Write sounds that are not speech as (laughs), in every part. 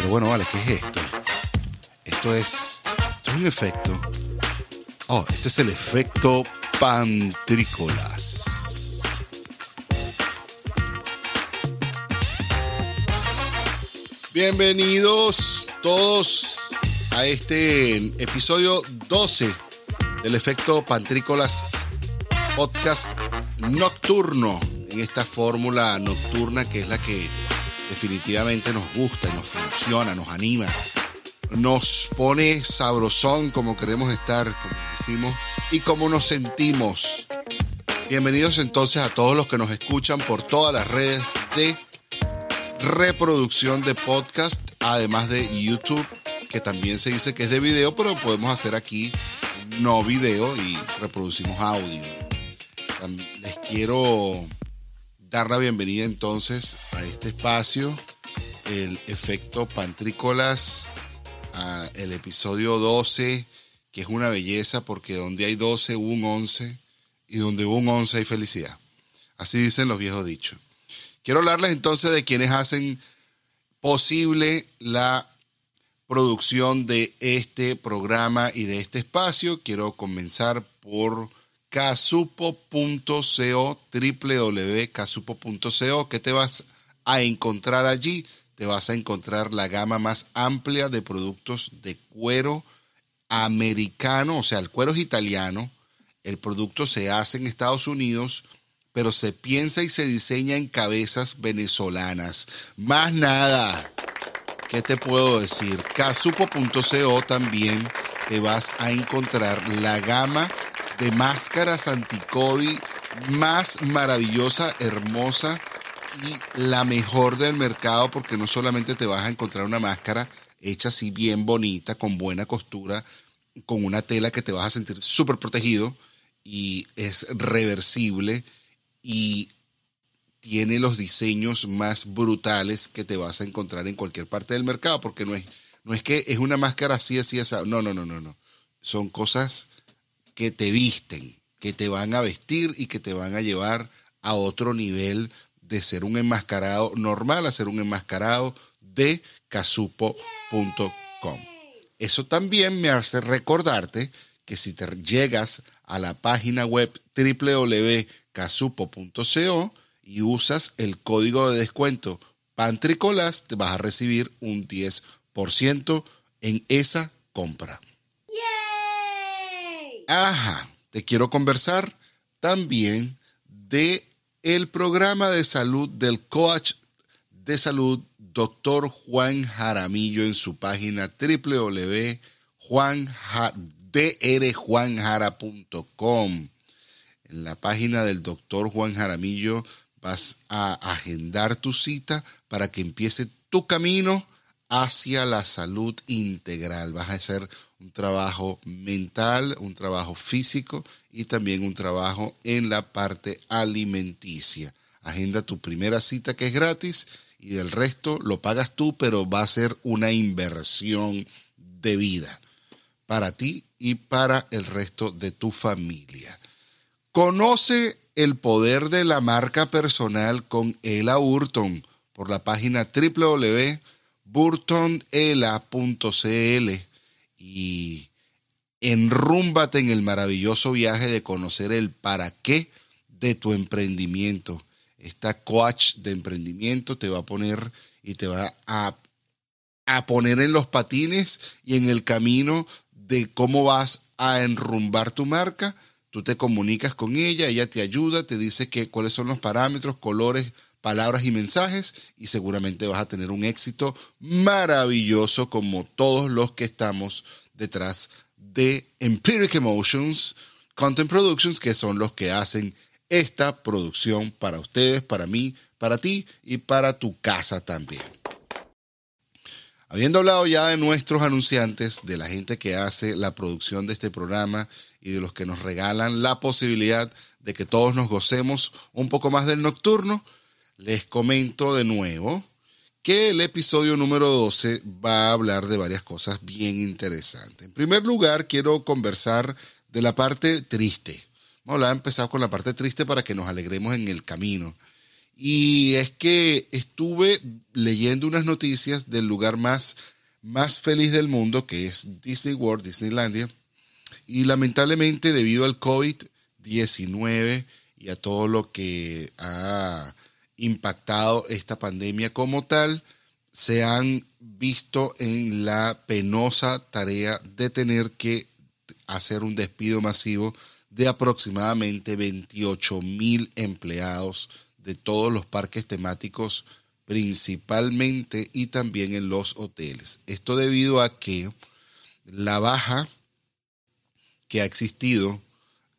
Pero bueno, vale, ¿qué es esto? Esto es, esto es un efecto. Oh, este es el efecto pantrícolas. Bienvenidos todos a este episodio 12 del efecto pantrícolas podcast nocturno en esta fórmula nocturna que es la que definitivamente nos gusta y nos funciona, nos anima, nos pone sabrosón como queremos estar, como decimos, y como nos sentimos. Bienvenidos entonces a todos los que nos escuchan por todas las redes de reproducción de podcast, además de YouTube, que también se dice que es de video, pero podemos hacer aquí no video y reproducimos audio. Les quiero dar la bienvenida entonces a este espacio, el efecto Pantrícolas, el episodio 12, que es una belleza porque donde hay 12 hubo un 11 y donde hubo un 11 hay felicidad. Así dicen los viejos dichos. Quiero hablarles entonces de quienes hacen posible la producción de este programa y de este espacio. Quiero comenzar por casupo.co, www.casupo.co. ¿Qué te vas a encontrar allí? Te vas a encontrar la gama más amplia de productos de cuero americano, o sea, el cuero es italiano, el producto se hace en Estados Unidos, pero se piensa y se diseña en cabezas venezolanas. Más nada. ¿Qué te puedo decir? Casupo.co también te vas a encontrar la gama de máscaras anti-COVID más maravillosa, hermosa y la mejor del mercado porque no solamente te vas a encontrar una máscara hecha así bien bonita, con buena costura, con una tela que te vas a sentir súper protegido y es reversible y tiene los diseños más brutales que te vas a encontrar en cualquier parte del mercado porque no es, no es que es una máscara así, así, así. No, no, no, no, no. Son cosas que te visten, que te van a vestir y que te van a llevar a otro nivel de ser un enmascarado normal a ser un enmascarado de casupo.com. Eso también me hace recordarte que si te llegas a la página web www.casupo.co y usas el código de descuento Pantricolas, te vas a recibir un 10% en esa compra. Ajá, te quiero conversar también de el programa de salud del coach de salud doctor Juan Jaramillo en su página www.drjuanjara.com. En la página del doctor Juan Jaramillo vas a agendar tu cita para que empiece tu camino hacia la salud integral. Vas a hacer un trabajo mental, un trabajo físico y también un trabajo en la parte alimenticia. Agenda tu primera cita que es gratis y del resto lo pagas tú, pero va a ser una inversión de vida para ti y para el resto de tu familia. Conoce el poder de la marca personal con Ela Burton por la página www.burtonela.cl y enrúmbate en el maravilloso viaje de conocer el para qué de tu emprendimiento. Esta coach de emprendimiento te va a poner y te va a, a poner en los patines y en el camino de cómo vas a enrumbar tu marca. Tú te comunicas con ella, ella te ayuda, te dice que, cuáles son los parámetros, colores, palabras y mensajes y seguramente vas a tener un éxito maravilloso como todos los que estamos detrás de Empiric Emotions Content Productions, que son los que hacen esta producción para ustedes, para mí, para ti y para tu casa también. Habiendo hablado ya de nuestros anunciantes, de la gente que hace la producción de este programa y de los que nos regalan la posibilidad de que todos nos gocemos un poco más del nocturno, les comento de nuevo que el episodio número 12 va a hablar de varias cosas bien interesantes. En primer lugar, quiero conversar de la parte triste. Vamos a empezar con la parte triste para que nos alegremos en el camino. Y es que estuve leyendo unas noticias del lugar más, más feliz del mundo, que es Disney World, Disneylandia. Y lamentablemente debido al COVID-19 y a todo lo que ha impactado esta pandemia como tal, se han visto en la penosa tarea de tener que hacer un despido masivo de aproximadamente 28 mil empleados de todos los parques temáticos principalmente y también en los hoteles. Esto debido a que la baja que ha existido,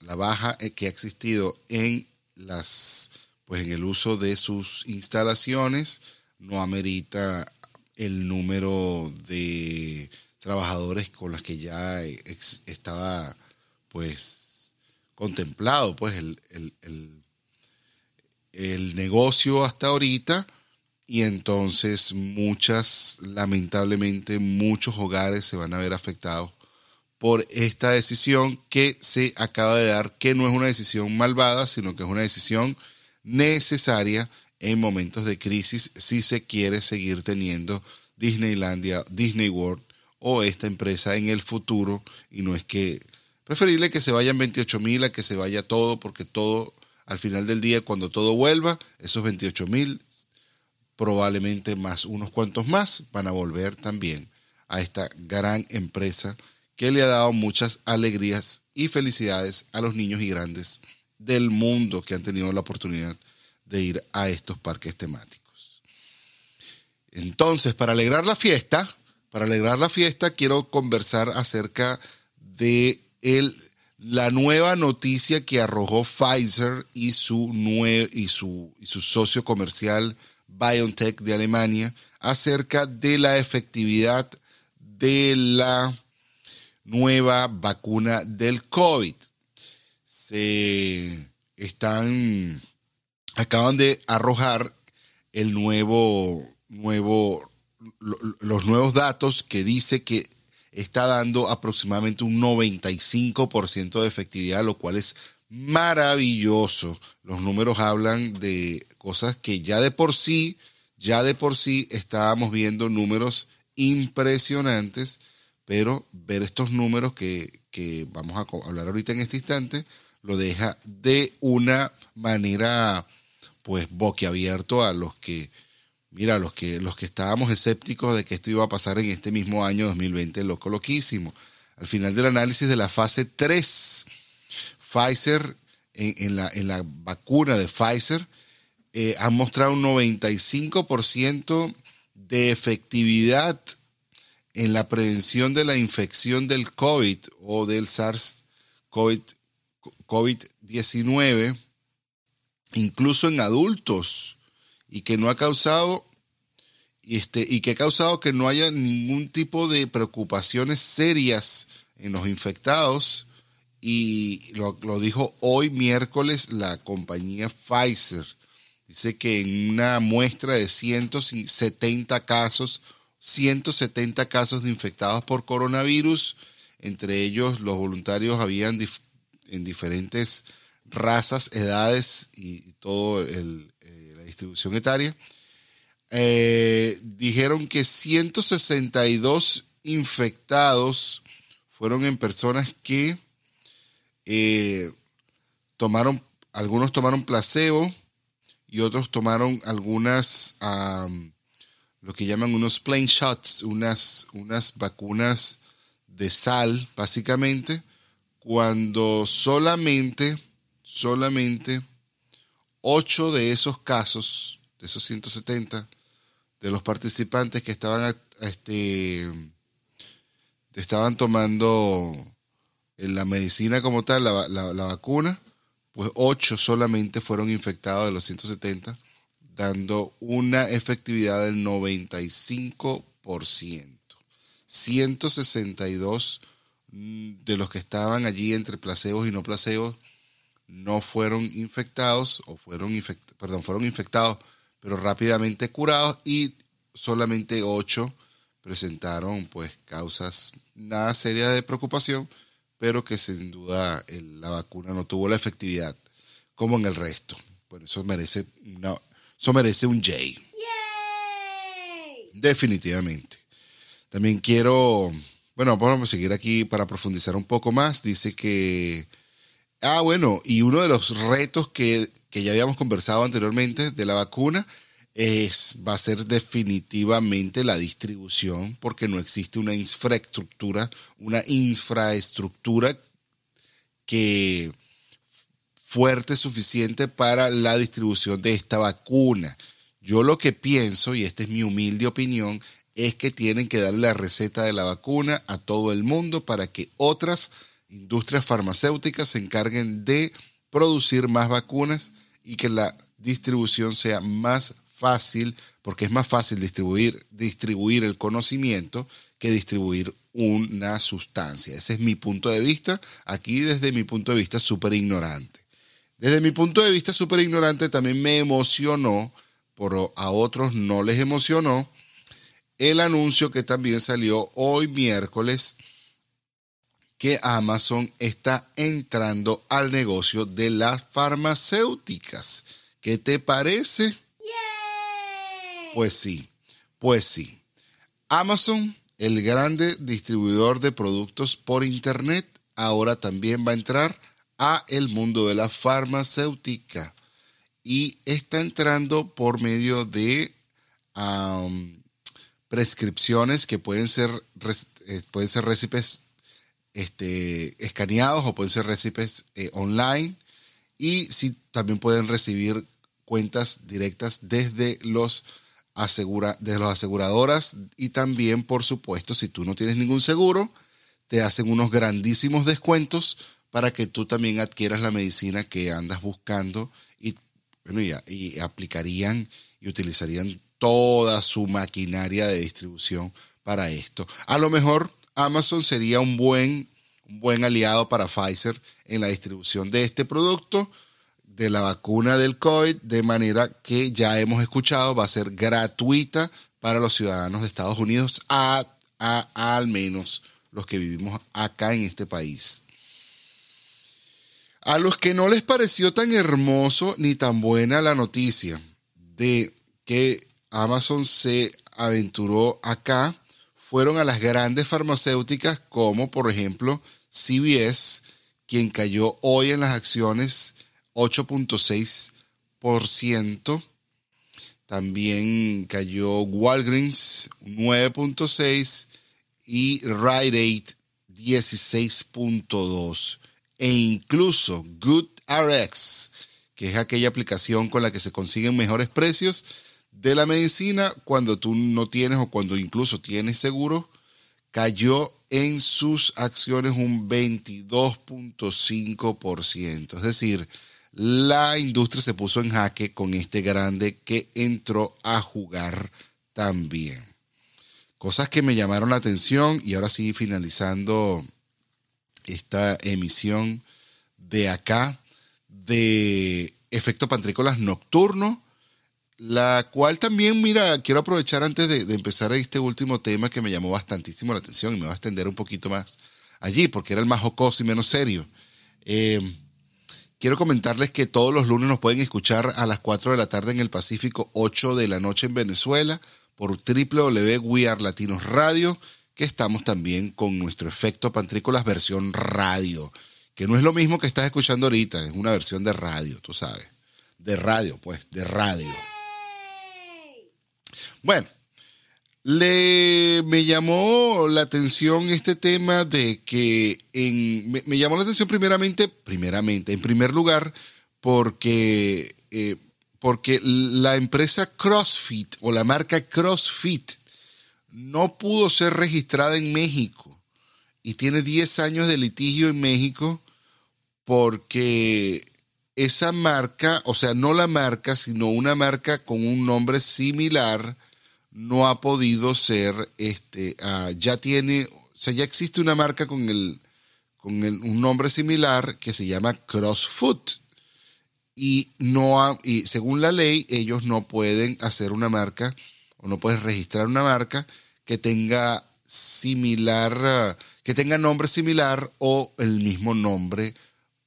la baja que ha existido en las pues en el uso de sus instalaciones no amerita el número de trabajadores con los que ya estaba pues contemplado pues el, el negocio hasta ahorita. Y entonces muchas, lamentablemente, muchos hogares se van a ver afectados por esta decisión que se acaba de dar, que no es una decisión malvada, sino que es una decisión necesaria en momentos de crisis si se quiere seguir teniendo Disneylandia, Disney World o esta empresa en el futuro. Y no es que preferible que se vayan 28 mil a que se vaya todo porque todo al final del día, cuando todo vuelva, esos 28 mil, probablemente más unos cuantos más, van a volver también a esta gran empresa que le ha dado muchas alegrías y felicidades a los niños y grandes del mundo que han tenido la oportunidad de ir a estos parques temáticos. Entonces, para alegrar la fiesta, para alegrar la fiesta, quiero conversar acerca de el la nueva noticia que arrojó Pfizer y su, y su, y su socio comercial BioNTech de Alemania acerca de la efectividad de la nueva vacuna del COVID. Se están, acaban de arrojar el nuevo, nuevo, los nuevos datos que dice que está dando aproximadamente un 95% de efectividad, lo cual es maravilloso. Los números hablan de cosas que ya de por sí, ya de por sí estábamos viendo números impresionantes, pero ver estos números que, que vamos a hablar ahorita en este instante, lo deja de una manera pues boquiabierto a los que Mira, los que, los que estábamos escépticos de que esto iba a pasar en este mismo año 2020, loco, loquísimo. Al final del análisis de la fase 3, Pfizer, en, la, en la, vacuna de Pfizer, eh, ha mostrado un 95% de efectividad en la prevención de la infección del COVID o del SARS-CoV-19, incluso en adultos y que no ha causado este, y que ha causado que no haya ningún tipo de preocupaciones serias en los infectados. Y lo, lo dijo hoy miércoles la compañía Pfizer. Dice que en una muestra de 170 casos, 170 casos de infectados por coronavirus, entre ellos los voluntarios habían en diferentes razas, edades y todo el, distribución etaria, eh, dijeron que 162 infectados fueron en personas que eh, tomaron, algunos tomaron placebo y otros tomaron algunas, lo que llaman unos plain shots, unas, unas vacunas de sal, básicamente, cuando solamente, solamente 8 de esos casos, de esos 170, de los participantes que estaban, este, estaban tomando la medicina como tal, la, la vacuna, pues 8 solamente fueron infectados de los 170, dando una efectividad del 95%. 162 de los que estaban allí entre placebos y no placebos no fueron infectados o fueron, perdón, fueron infectados, pero rápidamente curados y solamente ocho presentaron pues causas nada serias de preocupación, pero que sin duda la vacuna no tuvo la efectividad como en el resto. Bueno, eso merece una, Eso merece un J. Definitivamente. También quiero, bueno, vamos a seguir aquí para profundizar un poco más. Dice que, ah, bueno, y uno de los retos que, que ya habíamos conversado anteriormente de la vacuna es, va a ser definitivamente la distribución, porque no existe una infraestructura, una infraestructura que fuerte suficiente para la distribución de esta vacuna. Yo lo que pienso, y esta es mi humilde opinión, es que tienen que darle la receta de la vacuna a todo el mundo para que otras industrias farmacéuticas se encarguen de producir más vacunas y que la distribución sea más fácil, porque es más fácil distribuir, distribuir el conocimiento que distribuir una sustancia. Ese es mi punto de vista, aquí desde mi punto de vista súper ignorante. Desde mi punto de vista súper ignorante también me emocionó, pero a otros no les emocionó, el anuncio que también salió hoy miércoles que Amazon está entrando al negocio de las farmacéuticas. ¿Qué te parece? Pues sí, pues sí. Amazon, el grande distribuidor de productos por Internet, ahora también va a entrar a el mundo de la farmacéutica y está entrando por medio de prescripciones que pueden ser, eh, pueden ser recipes este, escaneados o pueden ser recipes eh, online. Y si también pueden recibir cuentas directas desde los asegura, desde las aseguradoras. Y también, por supuesto, si tú no tienes ningún seguro, te hacen unos grandísimos descuentos para que tú también adquieras la medicina que andas buscando y, bueno, y aplicarían y utilizarían toda su maquinaria de distribución para esto. A lo mejor Amazon sería un buen, un buen aliado para Pfizer en la distribución de este producto, de la vacuna del COVID, de manera que ya hemos escuchado va a ser gratuita para los ciudadanos de Estados Unidos, a, al menos los que vivimos acá en este país. A los que no les pareció tan hermoso ni tan buena la noticia de que Amazon se aventuró acá fueron a las grandes farmacéuticas como por ejemplo CVS, quien cayó hoy en las acciones 8.6%. También cayó Walgreens 9.6 y Rite Aid 16.2. E incluso GoodRx, que es aquella aplicación con la que se consiguen mejores precios, de la medicina cuando tú no tienes o cuando incluso tienes seguro, cayó en sus acciones un 22.5%. Es decir, la industria se puso en jaque con este grande que entró a jugar también. Cosas que me llamaron la atención y ahora sí finalizando esta emisión de acá de efecto pantrícolas nocturno la cual también, mira, quiero aprovechar antes de, empezar este último tema que me llamó bastantísimo la atención y me va a extender un poquito más allí, porque era el más jocoso y menos serio. Eh, quiero comentarles que todos los lunes nos pueden escuchar a las 4 de la tarde en el Pacífico, 8 de la noche en Venezuela, por www.wearlatinos Latinos Radio, que estamos también con nuestro efecto pantrícolas versión radio, que no es lo mismo que estás escuchando ahorita, es una versión de radio, tú sabes. De radio, pues, de radio. Bueno, le, me llamó la atención este tema de que en, me, llamó la atención primeramente, primeramente, en primer lugar, porque, eh, porque la empresa CrossFit o la marca CrossFit no pudo ser registrada en México y tiene 10 años de litigio en México porque esa marca, o sea, no la marca, sino una marca con un nombre similar, no ha podido ser, este, ah, ya tiene, o sea, ya existe una marca con, el, con un nombre similar que se llama CrossFoot. Y, no y según la ley, ellos no pueden hacer una marca o no pueden registrar una marca que tenga similar, ah, que tenga nombre similar o el mismo nombre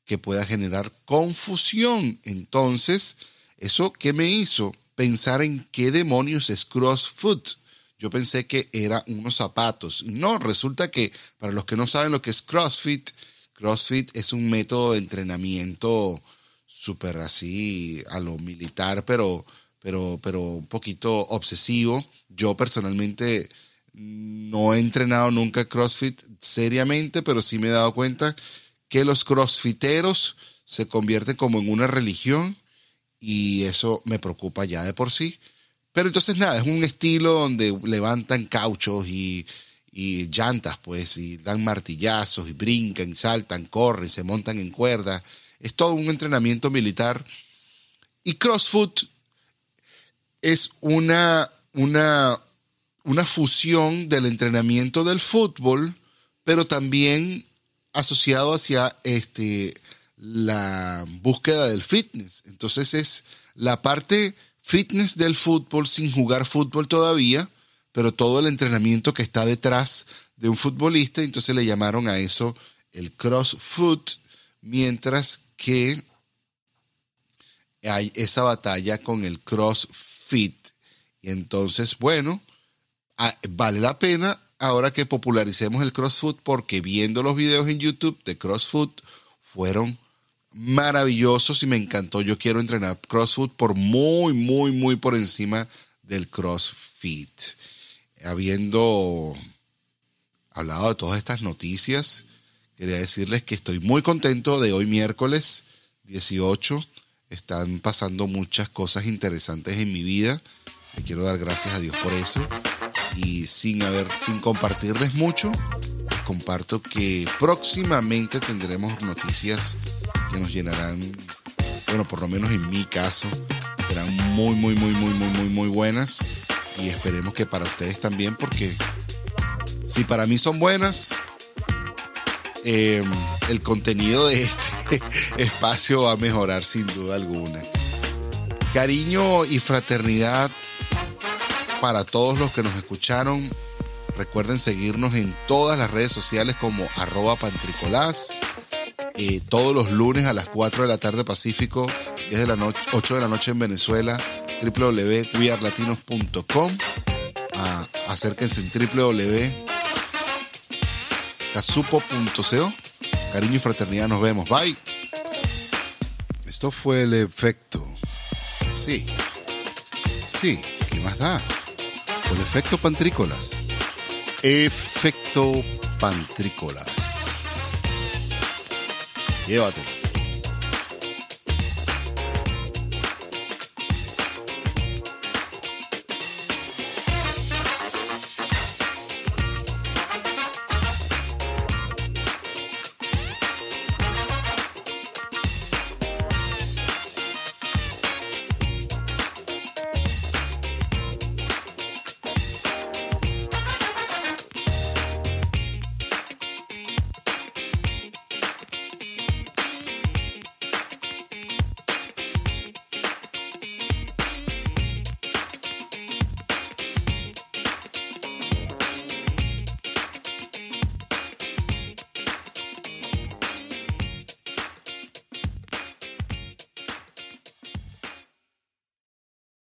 que pueda generar confusión. Entonces, ¿eso qué me hizo? Pensar en qué demonios es CrossFoot. Yo pensé que era unos zapatos. No, resulta que para los que no saben lo que es CrossFit, CrossFit es un método de entrenamiento súper así a lo militar, pero, pero, pero un poquito obsesivo. Yo personalmente no he entrenado nunca CrossFit seriamente, pero sí me he dado cuenta que los crossfiteros se convierten como en una religión y eso me preocupa ya de por sí. Pero entonces nada, es un estilo donde levantan cauchos y, y llantas, pues, y dan martillazos y brincan, saltan, corren, se montan en cuerda. Es todo un entrenamiento militar. Y CrossFoot es una, una, una fusión del entrenamiento del fútbol, pero también asociado hacia este, la búsqueda del fitness. Entonces es la parte fitness del fútbol sin jugar fútbol todavía, pero todo el entrenamiento que está detrás de un futbolista, entonces le llamaron a eso el crossfoot, mientras que hay esa batalla con el crossfit. Y entonces, bueno, vale la pena ahora que popularicemos el CrossFoot porque viendo los videos en YouTube de CrossFoot fueron maravillosos y me encantó. Yo quiero entrenar CrossFoot por muy, muy, muy por encima del CrossFit. Habiendo hablado de todas estas noticias, quería decirles que estoy muy contento de hoy miércoles 18. Están pasando muchas cosas interesantes en mi vida. Le quiero dar gracias a Dios por eso y sin haber, sin compartirles mucho, les comparto que próximamente tendremos noticias que nos llenarán, bueno, por lo menos en mi caso, serán muy, muy, muy, muy, muy, muy, muy buenas y esperemos que para ustedes también, porque si para mí son buenas, eh, el contenido de este (laughs) espacio va a mejorar sin duda alguna. Cariño y fraternidad para todos los que nos escucharon. Recuerden seguirnos en todas las redes sociales como arroba pantricolás. Todos los lunes a las 4 de la tarde Pacífico, 10 de la noche, 8 de la noche en Venezuela, www.wearlatinos.com. Ah, acérquense en www.casupo.co. Cariño y fraternidad, nos vemos. Bye. Esto fue el efecto. Sí. Sí, ¿qué más da? el efecto pantrícolas. Efecto pantrícolas. ではでは。